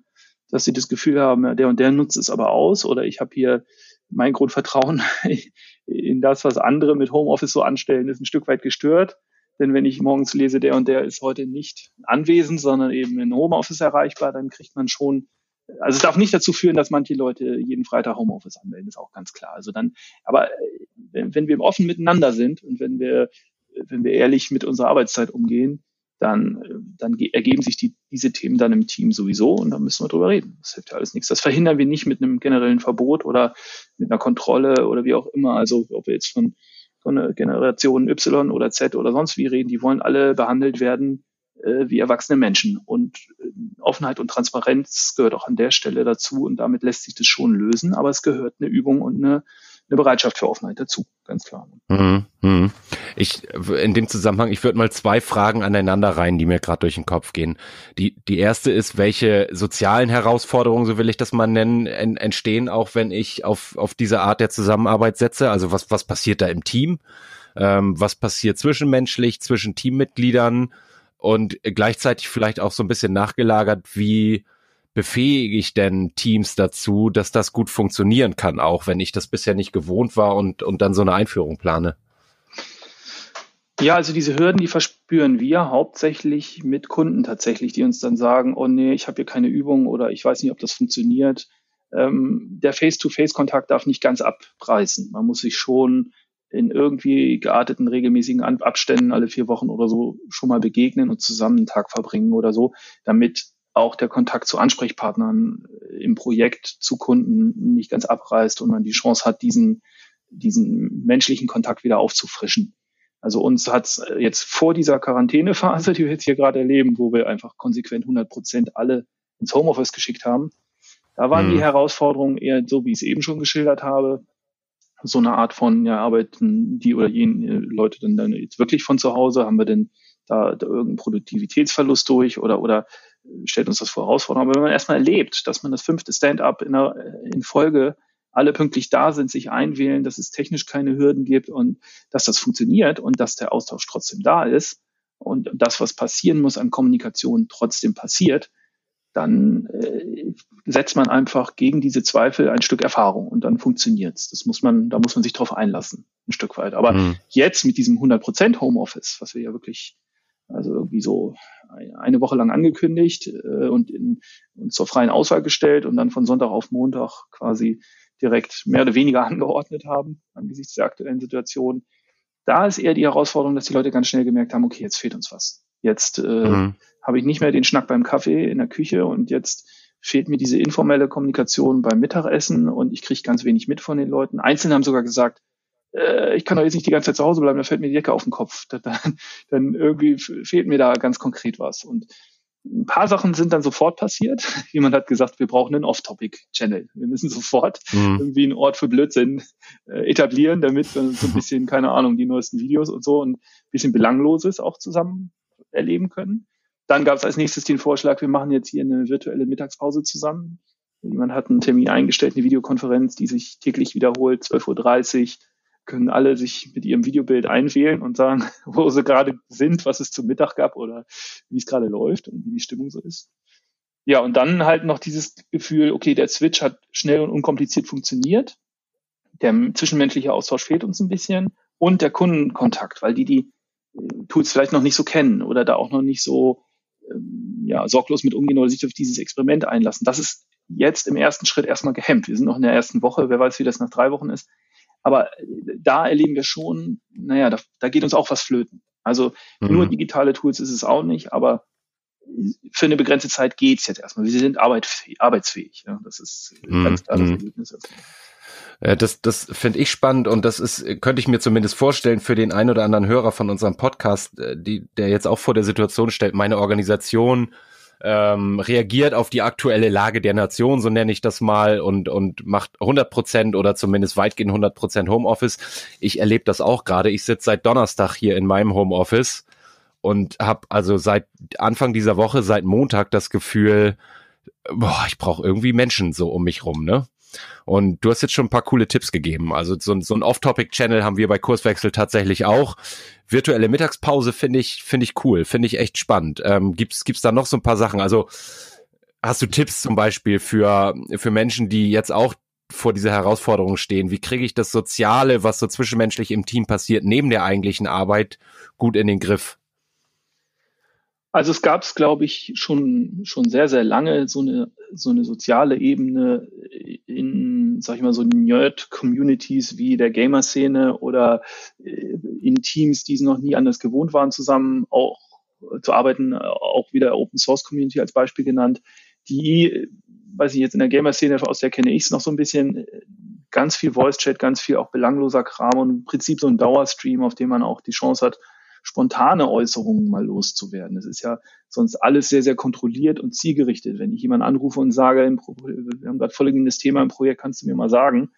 dass sie das Gefühl haben, der und der nutzt es aber aus oder ich habe hier mein Grundvertrauen in das, was andere mit Homeoffice so anstellen, ist ein Stück weit gestört. Denn wenn ich morgens lese, der und der ist heute nicht anwesend, sondern eben in Homeoffice erreichbar, dann kriegt man schon also es darf nicht dazu führen, dass manche Leute jeden Freitag Homeoffice anmelden, ist auch ganz klar. Also dann, aber äh, wenn, wir offen miteinander sind und wenn wir, wenn wir ehrlich mit unserer Arbeitszeit umgehen, dann, äh, dann ergeben sich die, diese Themen dann im Team sowieso und dann müssen wir drüber reden. Das hilft ja alles nichts. Das verhindern wir nicht mit einem generellen Verbot oder mit einer Kontrolle oder wie auch immer. Also ob wir jetzt von, von einer Generation Y oder Z oder sonst wie reden, die wollen alle behandelt werden äh, wie erwachsene Menschen. Und äh, Offenheit und Transparenz gehört auch an der Stelle dazu und damit lässt sich das schon lösen, aber es gehört eine Übung und eine, eine Bereitschaft für Offenheit dazu, ganz klar. Mhm, mhm. Ich in dem Zusammenhang, ich würde mal zwei Fragen aneinander rein, die mir gerade durch den Kopf gehen. Die die erste ist, welche sozialen Herausforderungen, so will ich das mal nennen, en, entstehen, auch wenn ich auf auf diese Art der Zusammenarbeit setze. Also was was passiert da im Team? Ähm, was passiert zwischenmenschlich, zwischen Teammitgliedern? und gleichzeitig vielleicht auch so ein bisschen nachgelagert, wie befähige ich denn Teams dazu, dass das gut funktionieren kann, auch wenn ich das bisher nicht gewohnt war und, und dann so eine Einführung plane? Ja, also diese Hürden, die verspüren wir hauptsächlich mit Kunden tatsächlich, die uns dann sagen, oh nee, ich habe hier keine Übung oder ich weiß nicht, ob das funktioniert. ähm, der Face-to-Face-Kontakt darf nicht ganz abreißen. Man muss sich schon in irgendwie gearteten regelmäßigen Abständen alle vier Wochen oder so schon mal begegnen und zusammen einen Tag verbringen oder so, damit auch der Kontakt zu Ansprechpartnern im Projekt zu Kunden nicht ganz abreißt und man die Chance hat, diesen, diesen menschlichen Kontakt wieder aufzufrischen. Also uns hat jetzt vor dieser Quarantänephase, die wir jetzt hier gerade erleben, wo wir einfach konsequent 100 Prozent alle ins Homeoffice geschickt haben, da waren mhm. die Herausforderungen eher so, wie ich es eben schon geschildert habe, so eine Art von, ja, arbeiten die oder jene Leute denn dann jetzt wirklich von zu Hause? Haben wir denn da, da irgendeinen Produktivitätsverlust durch oder, oder stellt uns das vor Herausforderungen? Aber wenn man erstmal erlebt, dass man das fünfte Stand-up in, in Folge alle pünktlich da sind, sich einwählen, dass es technisch keine Hürden gibt und dass das funktioniert und dass der Austausch trotzdem da ist und das, was passieren muss an Kommunikation, trotzdem passiert, dann äh, setzt man einfach gegen diese Zweifel ein Stück Erfahrung und dann funktioniert's. Das muss man, da muss man sich drauf einlassen, ein Stück weit. Aber mhm. jetzt mit diesem 100% Homeoffice, was wir ja wirklich, also irgendwie so eine Woche lang angekündigt äh, und in, uns zur freien Auswahl gestellt und dann von Sonntag auf Montag quasi direkt mehr oder weniger angeordnet haben angesichts der aktuellen Situation. Da ist eher die Herausforderung, dass die Leute ganz schnell gemerkt haben, okay, jetzt fehlt uns was. Jetzt äh, mhm. habe ich nicht mehr den Schnack beim Kaffee in der Küche und jetzt fehlt mir diese informelle Kommunikation beim Mittagessen und ich kriege ganz wenig mit von den Leuten. Einzelne haben sogar gesagt, äh, ich kann doch jetzt nicht die ganze Zeit zu Hause bleiben, da fällt mir die Decke auf den Kopf. Dann, dann irgendwie fehlt mir da ganz konkret was. Und ein paar Sachen sind dann sofort passiert. Jemand hat gesagt, wir brauchen einen Off-Topic-Channel. Wir müssen sofort mhm. irgendwie einen Ort für Blödsinn äh, etablieren, damit wir so ein bisschen, keine Ahnung, die neuesten Videos und so und ein bisschen Belangloses auch zusammen erleben können. Dann gab es als nächstes den Vorschlag, wir machen jetzt hier eine virtuelle Mittagspause zusammen. Jemand hat einen Termin eingestellt, eine Videokonferenz, die sich täglich wiederholt, 12.30 Uhr, können alle sich mit ihrem Videobild einwählen und sagen, wo sie gerade sind, was es zum Mittag gab oder wie es gerade läuft und wie die Stimmung so ist. Ja, und dann halt noch dieses Gefühl, okay, der Switch hat schnell und unkompliziert funktioniert. Der zwischenmenschliche Austausch fehlt uns ein bisschen und der Kundenkontakt, weil die die Tools vielleicht noch nicht so kennen oder da auch noch nicht so ähm, ja, sorglos mit umgehen oder sich auf dieses Experiment einlassen. Das ist jetzt im ersten Schritt erstmal gehemmt. Wir sind noch in der ersten Woche, wer weiß, wie das nach drei Wochen ist. Aber äh, da erleben wir schon, naja, da, da geht uns auch was flöten. Also mhm. nur digitale Tools ist es auch nicht, aber für eine begrenzte Zeit geht's jetzt erstmal. Wir sind arbeitsfähig. Ja. Das ist mhm. ganz klar das mhm. Ergebnis. Äh, das, das finde ich spannend und das ist, könnte ich mir zumindest vorstellen für den ein oder anderen Hörer von unserem Podcast, äh, die, der jetzt auch vor der Situation stellt, meine Organisation ähm, reagiert auf die aktuelle Lage der Nation, so nenne ich das mal, und, und macht 100 Prozent oder zumindest weitgehend 100 Prozent Homeoffice. Ich erlebe das auch gerade. Ich sitze seit Donnerstag hier in meinem Homeoffice und habe also seit Anfang dieser Woche, seit Montag das Gefühl, boah, ich brauche irgendwie Menschen so um mich rum, ne? Und du hast jetzt schon ein paar coole Tipps gegeben. Also so, so ein Off-Topic-Channel haben wir bei Kurswechsel tatsächlich auch. Virtuelle Mittagspause finde ich, finde ich cool, finde ich echt spannend. Ähm, gibt's, gibt's da noch so ein paar Sachen? Also hast du Tipps zum Beispiel für, für Menschen, die jetzt auch vor dieser Herausforderung stehen? Wie kriege ich das Soziale, was so zwischenmenschlich im Team passiert, neben der eigentlichen Arbeit gut in den Griff? Also es gab es, glaube ich, schon, schon sehr, sehr lange so eine, so eine soziale Ebene in, sag ich mal, so Nerd-Communities wie der Gamer-Szene oder äh, in Teams, die es noch nie anders gewohnt waren, zusammen auch zu arbeiten, auch wieder Open Source Community als Beispiel genannt, die, weiß ich jetzt in der Gamer-Szene, aus der kenne ich es noch so ein bisschen, ganz viel Voice-Chat, ganz viel auch belangloser Kram und im Prinzip so ein Dauerstream, auf dem man auch die Chance hat, spontane Äußerungen mal loszuwerden. Es ist ja sonst alles sehr, sehr kontrolliert und zielgerichtet. Wenn ich jemanden anrufe und sage, wir haben gerade folgendes Thema im Projekt, kannst du mir mal sagen,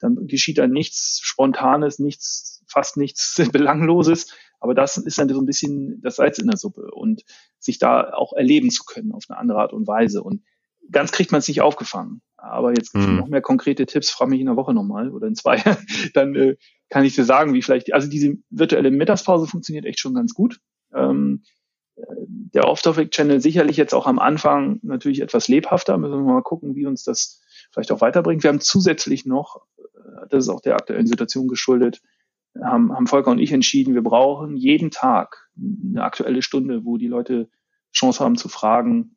dann geschieht da nichts Spontanes, nichts, fast nichts Belangloses. Aber das ist dann so ein bisschen das Salz in der Suppe und sich da auch erleben zu können auf eine andere Art und Weise. Und ganz kriegt man es nicht aufgefangen. Aber jetzt mhm. noch mehr konkrete Tipps, frage mich in der Woche nochmal oder in zwei, dann äh, kann ich dir sagen, wie vielleicht, also diese virtuelle Mittagspause funktioniert echt schon ganz gut. Ähm, äh, der Off-Topic-Channel sicherlich jetzt auch am Anfang natürlich etwas lebhafter. Müssen wir mal gucken, wie uns das vielleicht auch weiterbringt. Wir haben zusätzlich noch, äh, das ist auch der aktuellen Situation geschuldet, haben, haben Volker und ich entschieden, wir brauchen jeden Tag eine aktuelle Stunde, wo die Leute Chance haben zu fragen,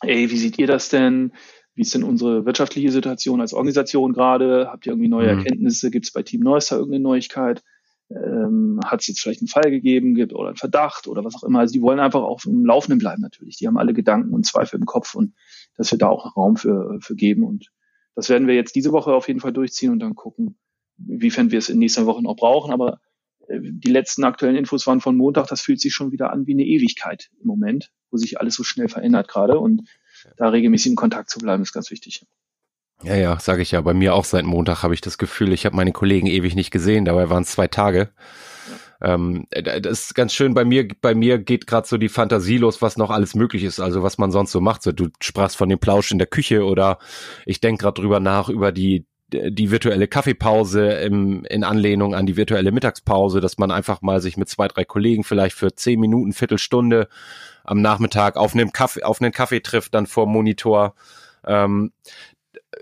ey, wie seht ihr das denn? Wie ist denn unsere wirtschaftliche Situation als Organisation gerade? Habt ihr irgendwie neue mhm. Erkenntnisse? Gibt es bei Team Neustar irgendeine Neuigkeit? Ähm, Hat es jetzt vielleicht einen Fall gegeben gibt oder einen Verdacht oder was auch immer? Also die wollen einfach auf dem Laufenden bleiben natürlich. Die haben alle Gedanken und Zweifel im Kopf und dass wir da auch Raum für, für geben. Und das werden wir jetzt diese Woche auf jeden Fall durchziehen und dann gucken, wiefern wir es in nächster Woche noch brauchen. Aber äh, die letzten aktuellen Infos waren von Montag. Das fühlt sich schon wieder an wie eine Ewigkeit im Moment, wo sich alles so schnell verändert gerade. Und da regelmäßig in Kontakt zu bleiben, ist ganz wichtig. Ja, ja, sage ich ja. Bei mir auch seit Montag habe ich das Gefühl, ich habe meine Kollegen ewig nicht gesehen. Dabei waren es zwei Tage. Ähm, das ist ganz schön. Bei mir, bei mir geht gerade so die Fantasie los, was noch alles möglich ist. Also was man sonst so macht. So, du sprachst von dem Plausch in der Küche oder ich denke gerade drüber nach über die die virtuelle Kaffeepause im, in Anlehnung an die virtuelle Mittagspause, dass man einfach mal sich mit zwei, drei Kollegen vielleicht für zehn Minuten, Viertelstunde am Nachmittag auf einen Kaffee, auf einen Kaffee trifft, dann vor Monitor. Ähm,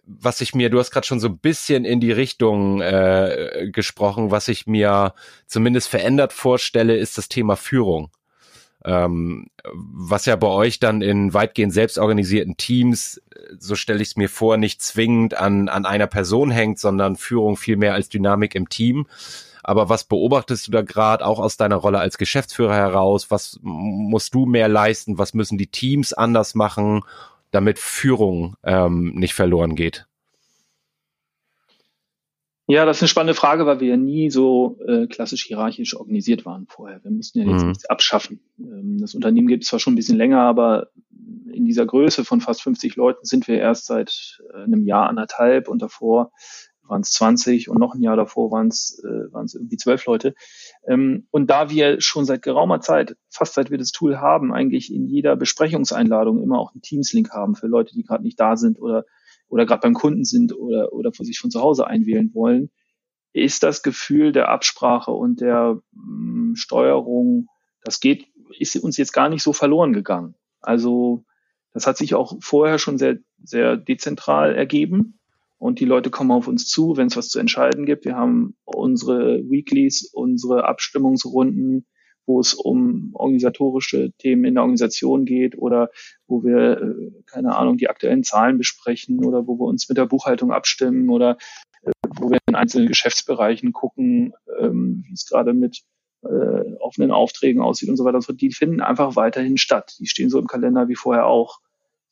was ich mir, du hast gerade schon so ein bisschen in die Richtung äh, gesprochen, was ich mir zumindest verändert vorstelle, ist das Thema Führung. Ähm, was ja bei euch dann in weitgehend selbstorganisierten Teams, so stelle ich es mir vor, nicht zwingend an, an einer Person hängt, sondern Führung viel mehr als Dynamik im Team. Aber was beobachtest du da gerade auch aus deiner Rolle als Geschäftsführer heraus? Was musst du mehr leisten? Was müssen die Teams anders machen, damit Führung ähm, nicht verloren geht? Ja, das ist eine spannende Frage, weil wir ja nie so äh, klassisch hierarchisch organisiert waren vorher. Wir mussten ja jetzt mhm. nichts abschaffen. Ähm, das Unternehmen gibt es zwar schon ein bisschen länger, aber in dieser Größe von fast 50 Leuten sind wir erst seit äh, einem Jahr, anderthalb und davor waren es 20 und noch ein Jahr davor waren es äh, waren es irgendwie zwölf Leute. Ähm, und da wir schon seit geraumer Zeit, fast seit wir das Tool haben, eigentlich in jeder Besprechungseinladung immer auch einen Teams-Link haben für Leute, die gerade nicht da sind oder oder gerade beim Kunden sind oder, oder für sich von zu Hause einwählen wollen, ist das Gefühl der Absprache und der mh, mm, Steuerung, das geht, ist uns jetzt gar nicht so verloren gegangen. Also das hat sich auch vorher schon sehr, sehr dezentral ergeben. Und die Leute kommen auf uns zu, wenn es was zu entscheiden gibt. Wir haben unsere Weeklies, unsere Abstimmungsrunden, wo es um organisatorische Themen in der Organisation geht oder wo wir, äh, keine Ahnung, die aktuellen Zahlen besprechen oder wo wir uns mit der Buchhaltung abstimmen oder äh, wo wir in einzelnen Geschäftsbereichen gucken, ähm, wie es gerade mit äh, offenen Aufträgen aussieht und so weiter. Die finden einfach weiterhin statt. Die stehen so im Kalender wie vorher auch.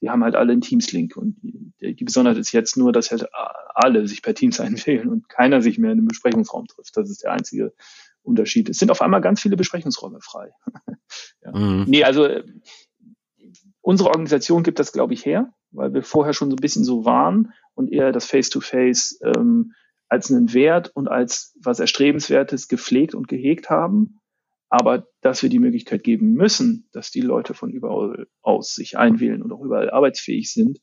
Die haben halt alle einen Teams-Link. Und die, die Besonderheit ist jetzt nur, dass halt alle sich per Teams einwählen und keiner sich mehr in einem Besprechungsraum trifft. Das ist der einzige Unterschied. Es sind auf einmal ganz viele Besprechungsräume frei. ja. mhm. Nee, also äh, unsere Organisation gibt das, glaube ich, her, weil wir vorher schon so ein bisschen so waren und eher das Face-to-Face -face, ähm, als einen Wert und als was Erstrebenswertes gepflegt und gehegt haben. Aber dass wir die Möglichkeit geben müssen, dass die Leute von überall aus sich einwählen und auch überall arbeitsfähig sind,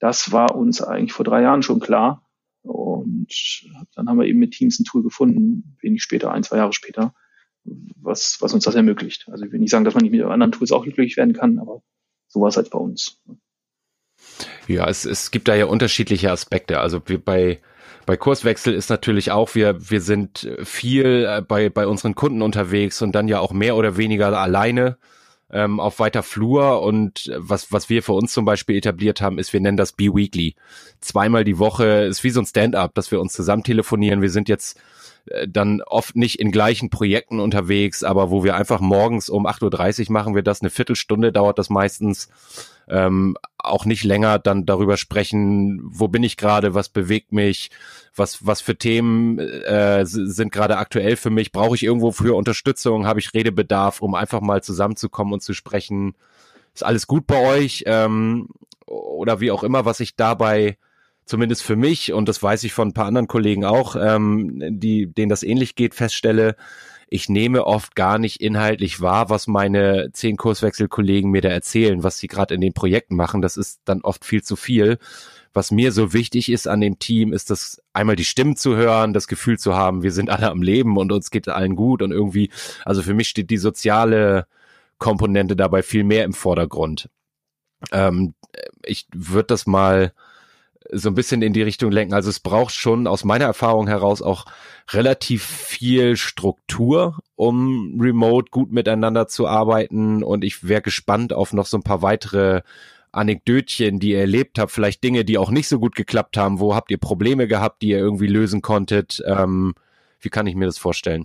das war uns eigentlich vor drei Jahren schon klar. Und dann haben wir eben mit Teams ein Tool gefunden, wenig später, ein, zwei Jahre später, was, was uns das ermöglicht. Also ich will nicht sagen, dass man nicht mit anderen Tools auch glücklich werden kann, aber so war es halt bei uns. Ja, es, es gibt da ja unterschiedliche Aspekte. Also wir bei bei Kurswechsel ist natürlich auch, wir, wir sind viel äh, bei, bei unseren Kunden unterwegs und dann ja auch mehr oder weniger alleine ähm, auf weiter Flur und was, was wir für uns zum Beispiel etabliert haben, ist, wir nennen das B-Weekly. Zweimal die Woche ist wie so ein Stand-up, dass wir uns zusammen telefonieren. Wir sind jetzt äh, dann oft nicht in gleichen Projekten unterwegs, aber wo wir einfach morgens um 8.30 Uhr machen wir das, eine Viertelstunde dauert das meistens, ähm, auch nicht länger dann darüber sprechen, wo bin ich gerade, was bewegt mich, was, was für Themen äh, sind gerade aktuell für mich, brauche ich irgendwo für Unterstützung, habe ich Redebedarf, um einfach mal zusammenzukommen und zu sprechen. Ist alles gut bei euch? Ähm, oder wie auch immer, was ich dabei zumindest für mich, und das weiß ich von ein paar anderen Kollegen auch, ähm, die, denen das ähnlich geht, feststelle, ich nehme oft gar nicht inhaltlich wahr, was meine zehn Kurswechselkollegen mir da erzählen, was sie gerade in den Projekten machen. Das ist dann oft viel zu viel. Was mir so wichtig ist an dem Team, ist das einmal die Stimmen zu hören, das Gefühl zu haben, wir sind alle am Leben und uns geht allen gut und irgendwie, also für mich steht die soziale Komponente dabei viel mehr im Vordergrund. Ähm, ich würde das mal so ein bisschen in die Richtung lenken. Also es braucht schon aus meiner Erfahrung heraus auch relativ viel Struktur, um remote gut miteinander zu arbeiten. Und ich wäre gespannt auf noch so ein paar weitere Anekdötchen, die ihr erlebt habt, vielleicht Dinge, die auch nicht so gut geklappt haben? Wo habt ihr Probleme gehabt, die ihr irgendwie lösen konntet? Ähm, wie kann ich mir das vorstellen?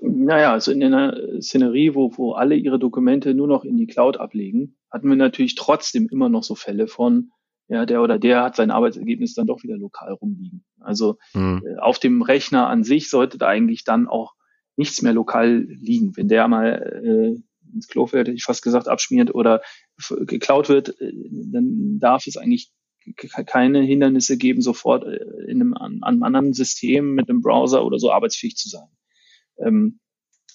Naja, also in einer Szenerie, wo, wo alle ihre Dokumente nur noch in die Cloud ablegen, hatten wir natürlich trotzdem immer noch so Fälle von, ja, der oder der hat sein Arbeitsergebnis dann doch wieder lokal rumliegen. Also mhm. äh, auf dem Rechner an sich sollte da eigentlich dann auch nichts mehr lokal liegen. Wenn der mal äh, ins Klo fällt, hätte ich fast gesagt, abschmiert oder geklaut wird, äh, dann darf es eigentlich keine Hindernisse geben, sofort äh, in einem, an, einem anderen System mit einem Browser oder so arbeitsfähig zu sein. Ähm,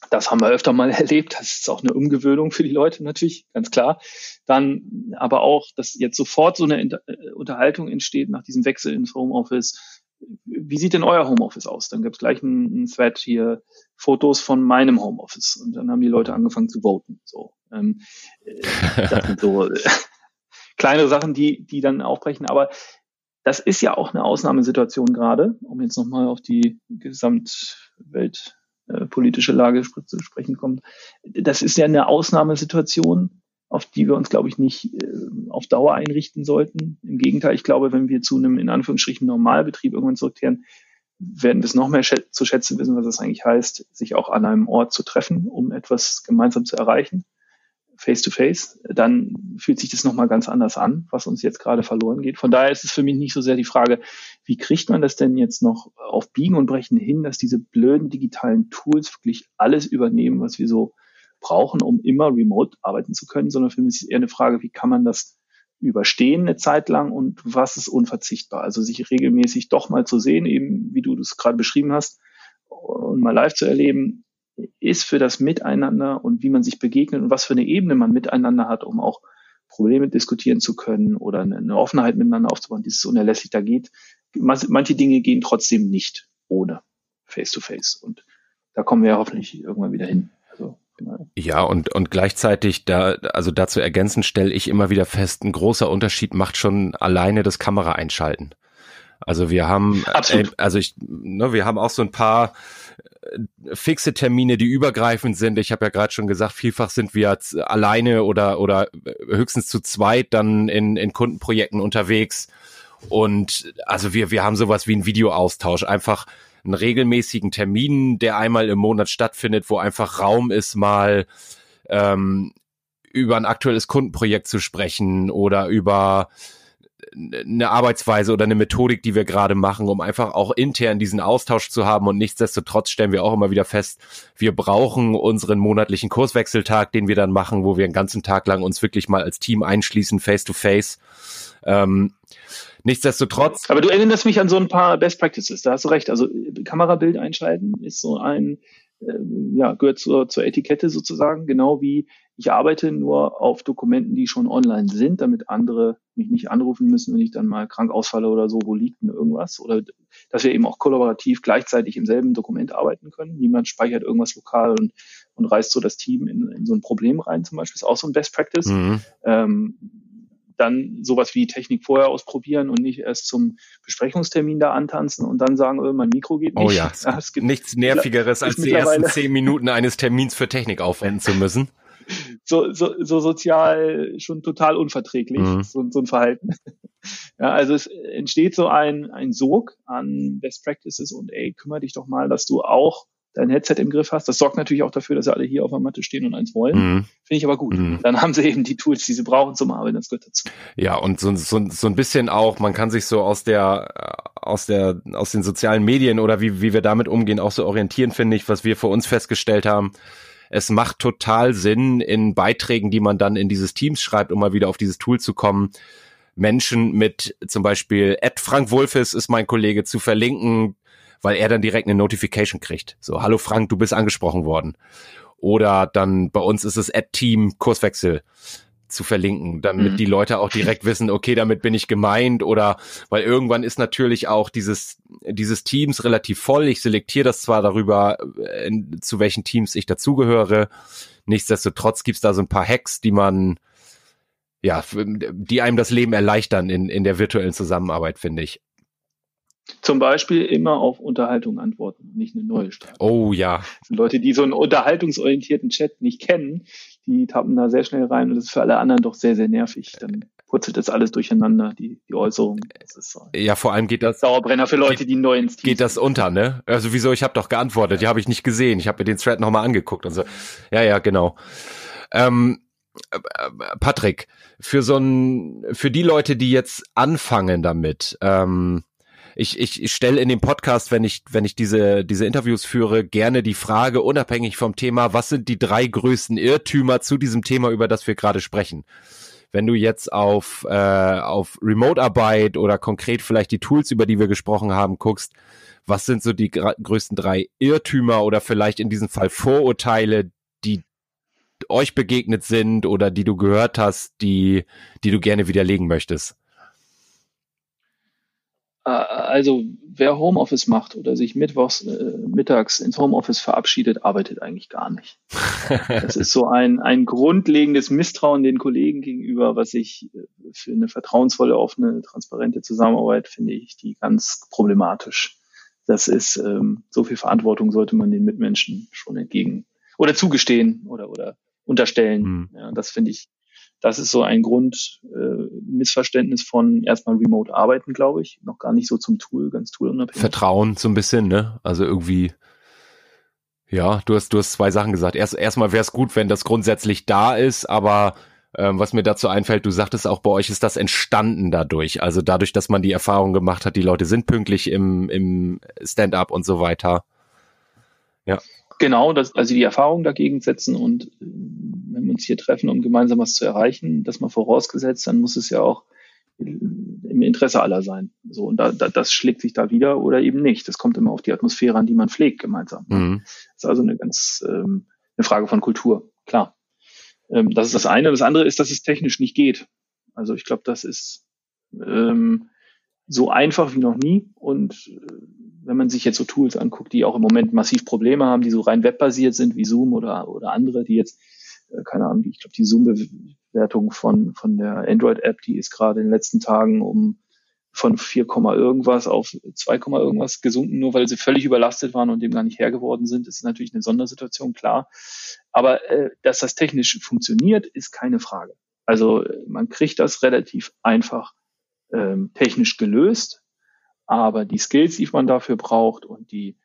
das haben wir öfter mal erlebt. Das ist auch eine Umgewöhnung für die Leute natürlich, ganz klar. Dann aber auch, dass jetzt sofort so eine äh, Unterhaltung entsteht nach diesem Wechsel ins Homeoffice. Wie sieht denn euer Homeoffice aus? Dann gibt es gleich einen, einen Thread hier, Fotos von meinem Homeoffice. Und dann haben die Leute angefangen zu voten. So, ähm, äh, das sind so äh, kleinere Sachen, die, die dann aufbrechen. Aber das ist ja auch eine Ausnahmesituation gerade, um jetzt nochmal auf die Gesamtwelt äh, politische Lage zu sprechen kommt. Das ist ja eine Ausnahmesituation, auf die wir uns, glaube ich, nicht äh, auf Dauer einrichten sollten. Im Gegenteil, ich glaube, wenn wir zu einem in Anführungsstrichen Normalbetrieb irgendwann zurückkehren, werden wir es noch mehr zu schätzen wissen, was das eigentlich heißt, sich auch an einem Ort zu treffen, um etwas gemeinsam zu erreichen face to face, dann fühlt sich das nochmal ganz anders an, was uns jetzt gerade verloren geht. Von daher ist es für mich nicht so sehr die Frage, wie kriegt man das denn jetzt noch auf Biegen und Brechen hin, dass diese blöden digitalen Tools wirklich alles übernehmen, was wir so brauchen, um immer remote arbeiten zu können, sondern für mich ist es eher eine Frage, wie kann man das überstehen eine Zeit lang und was ist unverzichtbar? Also sich regelmäßig doch mal zu sehen, eben wie du das gerade beschrieben hast, und mal live zu erleben, ist für das Miteinander und wie man sich begegnet und was für eine Ebene man miteinander hat, um auch Probleme diskutieren zu können oder eine Offenheit miteinander aufzubauen. Das ist unerlässlich. Da geht, manche Dinge gehen trotzdem nicht ohne Face-to-Face. -face. Und da kommen wir ja hoffentlich irgendwann wieder hin. Also, genau. Ja, und, und gleichzeitig da, also dazu ergänzen stelle ich immer wieder fest, ein großer Unterschied macht schon alleine das Kamera einschalten. Also wir haben, äh, also ich, ne, wir haben auch so ein paar fixe Termine, die übergreifend sind. Ich habe ja gerade schon gesagt, vielfach sind wir jetzt alleine oder oder höchstens zu zweit dann in, in Kundenprojekten unterwegs. Und also wir wir haben sowas wie einen Videoaustausch, einfach einen regelmäßigen Termin, der einmal im Monat stattfindet, wo einfach Raum ist, mal ähm, über ein aktuelles Kundenprojekt zu sprechen oder über eine Arbeitsweise oder eine Methodik, die wir gerade machen, um einfach auch intern diesen Austausch zu haben. Und nichtsdestotrotz stellen wir auch immer wieder fest, wir brauchen unseren monatlichen Kurswechseltag, den wir dann machen, wo wir einen ganzen Tag lang uns wirklich mal als Team einschließen, face to face. Ähm, nichtsdestotrotz. Aber du erinnerst mich an so ein paar Best Practices, da hast du recht. Also Kamerabild einschalten ist so ein, ja, gehört zur, zur Etikette sozusagen, genau wie ich arbeite nur auf Dokumenten, die schon online sind, damit andere mich nicht anrufen müssen, wenn ich dann mal krank ausfalle oder so, wo liegt denn irgendwas? Oder dass wir eben auch kollaborativ gleichzeitig im selben Dokument arbeiten können. Niemand speichert irgendwas lokal und, und reißt so das Team in, in so ein Problem rein, zum Beispiel. Ist auch so ein Best Practice. Mhm. Ähm, dann sowas wie Technik vorher ausprobieren und nicht erst zum Besprechungstermin da antanzen und dann sagen, oh, mein Mikro geht nicht. Oh ja, ja es gibt nichts Nervigeres, als die ersten zehn Minuten eines Termins für Technik aufwenden zu müssen so, so, so sozial schon total unverträglich, mhm. so, so ein Verhalten. Ja, also es entsteht so ein, ein Sog an Best Practices und ey, kümmere dich doch mal, dass du auch dein Headset im Griff hast. Das sorgt natürlich auch dafür, dass sie alle hier auf der Matte stehen und eins wollen. Mhm. Finde ich aber gut. Mhm. Dann haben sie eben die Tools, die sie brauchen zum Arbeiten. Das gehört dazu. Ja, und so, so, so ein bisschen auch, man kann sich so aus der, aus der, aus den sozialen Medien oder wie, wie wir damit umgehen, auch so orientieren, finde ich, was wir für uns festgestellt haben es macht total Sinn in Beiträgen, die man dann in dieses Teams schreibt, um mal wieder auf dieses Tool zu kommen, Menschen mit zum Beispiel Ed Frank Wolfes ist mein Kollege zu verlinken, weil er dann direkt eine Notification kriegt. So, hallo Frank, du bist angesprochen worden. Oder dann bei uns ist es Ad Team Kurswechsel zu verlinken, damit mhm. die Leute auch direkt wissen, okay, damit bin ich gemeint oder weil irgendwann ist natürlich auch dieses dieses Teams relativ voll. Ich selektiere das zwar darüber, äh, in, zu welchen Teams ich dazugehöre. Nichtsdestotrotz gibt's da so ein paar Hacks, die man ja, die einem das Leben erleichtern in, in der virtuellen Zusammenarbeit, finde ich. Zum Beispiel immer auf Unterhaltung antworten, nicht eine neue starten. Oh ja. Leute, die so einen unterhaltungsorientierten Chat nicht kennen, die tappen da sehr schnell rein und das ist für alle anderen doch sehr, sehr nervig. Dann purzelt das alles durcheinander, die, die Äußerung. Das ist so ja, vor allem geht das. Dauerbrenner für Leute, geht, die neu ins Team Geht das unter, ne? Also wieso, ich habe doch geantwortet, die habe ich nicht gesehen. Ich habe mir den Thread nochmal angeguckt und so. Ja, ja, genau. Ähm, äh, Patrick, für so ein, für die Leute, die jetzt anfangen damit, ähm, ich, ich, ich stelle in dem Podcast, wenn ich, wenn ich diese, diese Interviews führe, gerne die Frage, unabhängig vom Thema, was sind die drei größten Irrtümer zu diesem Thema, über das wir gerade sprechen? wenn du jetzt auf, äh, auf Remote-Arbeit oder konkret vielleicht die Tools, über die wir gesprochen haben, guckst, was sind so die größten drei Irrtümer oder vielleicht in diesem Fall Vorurteile, die euch begegnet sind oder die du gehört hast, die, die du gerne widerlegen möchtest? Äh, also wer Homeoffice macht oder sich mittwochs äh, mittags ins Homeoffice verabschiedet, arbeitet eigentlich gar nicht. Das ist so ein, ein grundlegendes Misstrauen den Kollegen gegenüber, was ich äh, für eine vertrauensvolle, offene, transparente Zusammenarbeit finde ich die ganz problematisch. Das ist ähm, so viel Verantwortung sollte man den Mitmenschen schon entgegen oder zugestehen oder oder unterstellen. Mhm. Ja, das finde ich das ist so ein Grundmissverständnis äh, von erstmal Remote arbeiten, glaube ich. Noch gar nicht so zum Tool, ganz toolunabhängig. Vertrauen so ein bisschen, ne? Also irgendwie, ja, du hast, du hast zwei Sachen gesagt. Erst, erstmal wäre es gut, wenn das grundsätzlich da ist, aber ähm, was mir dazu einfällt, du sagtest auch bei euch ist das entstanden dadurch. Also dadurch, dass man die Erfahrung gemacht hat, die Leute sind pünktlich im, im Stand-up und so weiter. Ja. Genau, das, also die Erfahrung dagegen setzen und äh, wenn wir uns hier treffen, um gemeinsam was zu erreichen, das mal vorausgesetzt, dann muss es ja auch im Interesse aller sein. So, und da, da, das schlägt sich da wieder oder eben nicht. Das kommt immer auf die Atmosphäre an, die man pflegt gemeinsam. Mhm. Das ist also eine ganz ähm, eine Frage von Kultur, klar. Ähm, das ist das eine. Das andere ist, dass es technisch nicht geht. Also ich glaube, das ist ähm, so einfach wie noch nie. Und äh, wenn man sich jetzt so Tools anguckt, die auch im Moment massiv Probleme haben, die so rein webbasiert sind, wie Zoom oder, oder andere, die jetzt, äh, keine Ahnung, ich glaube, die Zoom-Bewertung von, von der Android-App, die ist gerade in den letzten Tagen um von 4, irgendwas auf 2, irgendwas gesunken, nur weil sie völlig überlastet waren und dem gar nicht Herr geworden sind. Das ist natürlich eine Sondersituation, klar. Aber äh, dass das technisch funktioniert, ist keine Frage. Also man kriegt das relativ einfach ähm, technisch gelöst, aber die Skills, die man dafür braucht und die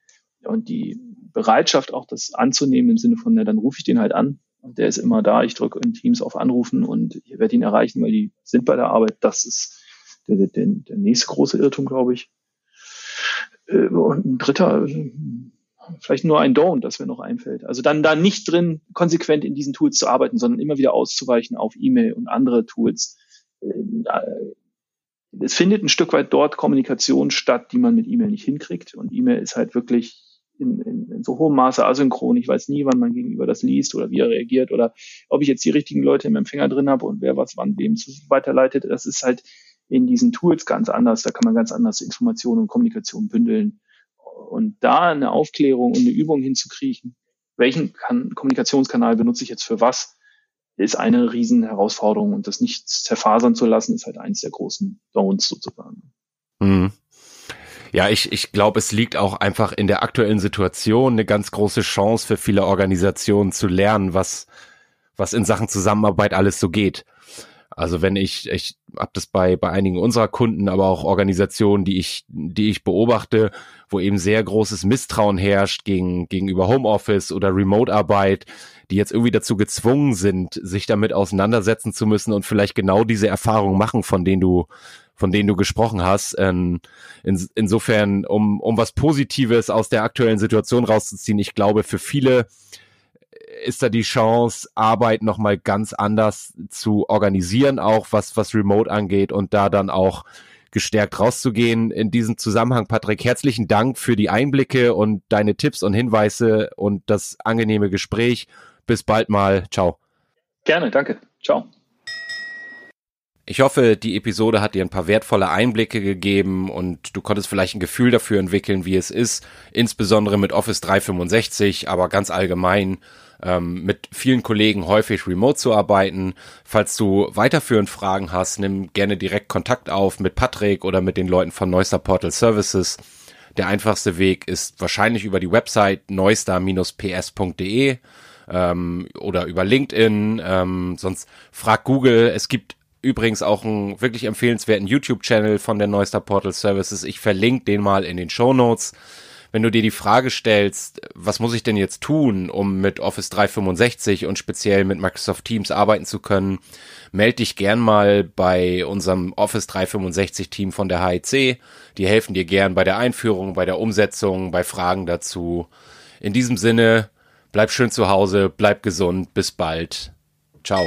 und die Bereitschaft auch das anzunehmen im Sinne von, ja, dann rufe ich den halt an und der ist immer da, ich drücke in Teams auf Anrufen und ich werde ihn erreichen, weil die sind bei der Arbeit. Das ist der, der, der nächste große Irrtum, glaube ich. Äh, und ein dritter, vielleicht nur ein Don't, das mir noch einfällt. Also dann da nicht drin, konsequent in diesen Tools zu arbeiten, sondern immer wieder auszuweichen auf E-Mail und andere Tools. Es findet ein Stück weit dort Kommunikation statt, die man mit E-Mail nicht hinkriegt. Und E-Mail ist halt wirklich in, in, in so hohem Maße asynchron. Ich weiß nie, wann man gegenüber das liest oder wie er reagiert oder ob ich jetzt die richtigen Leute im Empfänger drin habe und wer was wann wem weiterleitet. Das ist halt in diesen Tools ganz anders. Da kann man ganz anders Informationen und Kommunikation bündeln. Und da eine Aufklärung und eine Übung hinzukriechen, welchen kann, Kommunikationskanal benutze ich jetzt für was, ist eine riesen Herausforderung und das nicht zerfasern zu lassen, ist halt eins der großen Don'ts sozusagen. Mhm. Ja, ich, ich glaube, es liegt auch einfach in der aktuellen Situation eine ganz große Chance für viele Organisationen zu lernen, was, was in Sachen Zusammenarbeit alles so geht. Also wenn ich, ich habe das bei, bei einigen unserer Kunden, aber auch Organisationen, die ich, die ich beobachte, wo eben sehr großes Misstrauen herrscht gegen, gegenüber Homeoffice oder Remote-Arbeit, die jetzt irgendwie dazu gezwungen sind, sich damit auseinandersetzen zu müssen und vielleicht genau diese Erfahrungen machen, von denen du, von denen du gesprochen hast. Ähm, in, insofern, um, um was Positives aus der aktuellen Situation rauszuziehen, ich glaube, für viele ist da die Chance, Arbeit nochmal ganz anders zu organisieren, auch was, was Remote angeht und da dann auch gestärkt rauszugehen. In diesem Zusammenhang, Patrick, herzlichen Dank für die Einblicke und deine Tipps und Hinweise und das angenehme Gespräch. Bis bald mal. Ciao. Gerne, danke. Ciao. Ich hoffe, die Episode hat dir ein paar wertvolle Einblicke gegeben und du konntest vielleicht ein Gefühl dafür entwickeln, wie es ist, insbesondere mit Office 365, aber ganz allgemein ähm, mit vielen Kollegen häufig remote zu arbeiten. Falls du weiterführend Fragen hast, nimm gerne direkt Kontakt auf mit Patrick oder mit den Leuten von Neuster Portal Services. Der einfachste Weg ist wahrscheinlich über die Website neuster-ps.de. ähm, oder über LinkedIn. Ähm, sonst frag Google. Es gibt übrigens auch einen wirklich empfehlenswerten YouTube-Channel von der Neuster Portal Services. Ich verlinke den mal in den Show Notes wenn du dir die Frage stellst, was muss ich denn jetzt tun, um mit Office 365 und speziell mit Microsoft Teams arbeiten zu können, melde dich gern mal bei unserem Office 365 Team von der HIC. Die helfen dir gern bei der Einführung, bei der Umsetzung, bei Fragen dazu. In diesem Sinne, bleib schön zu Hause, bleib gesund, bis bald. Ciao.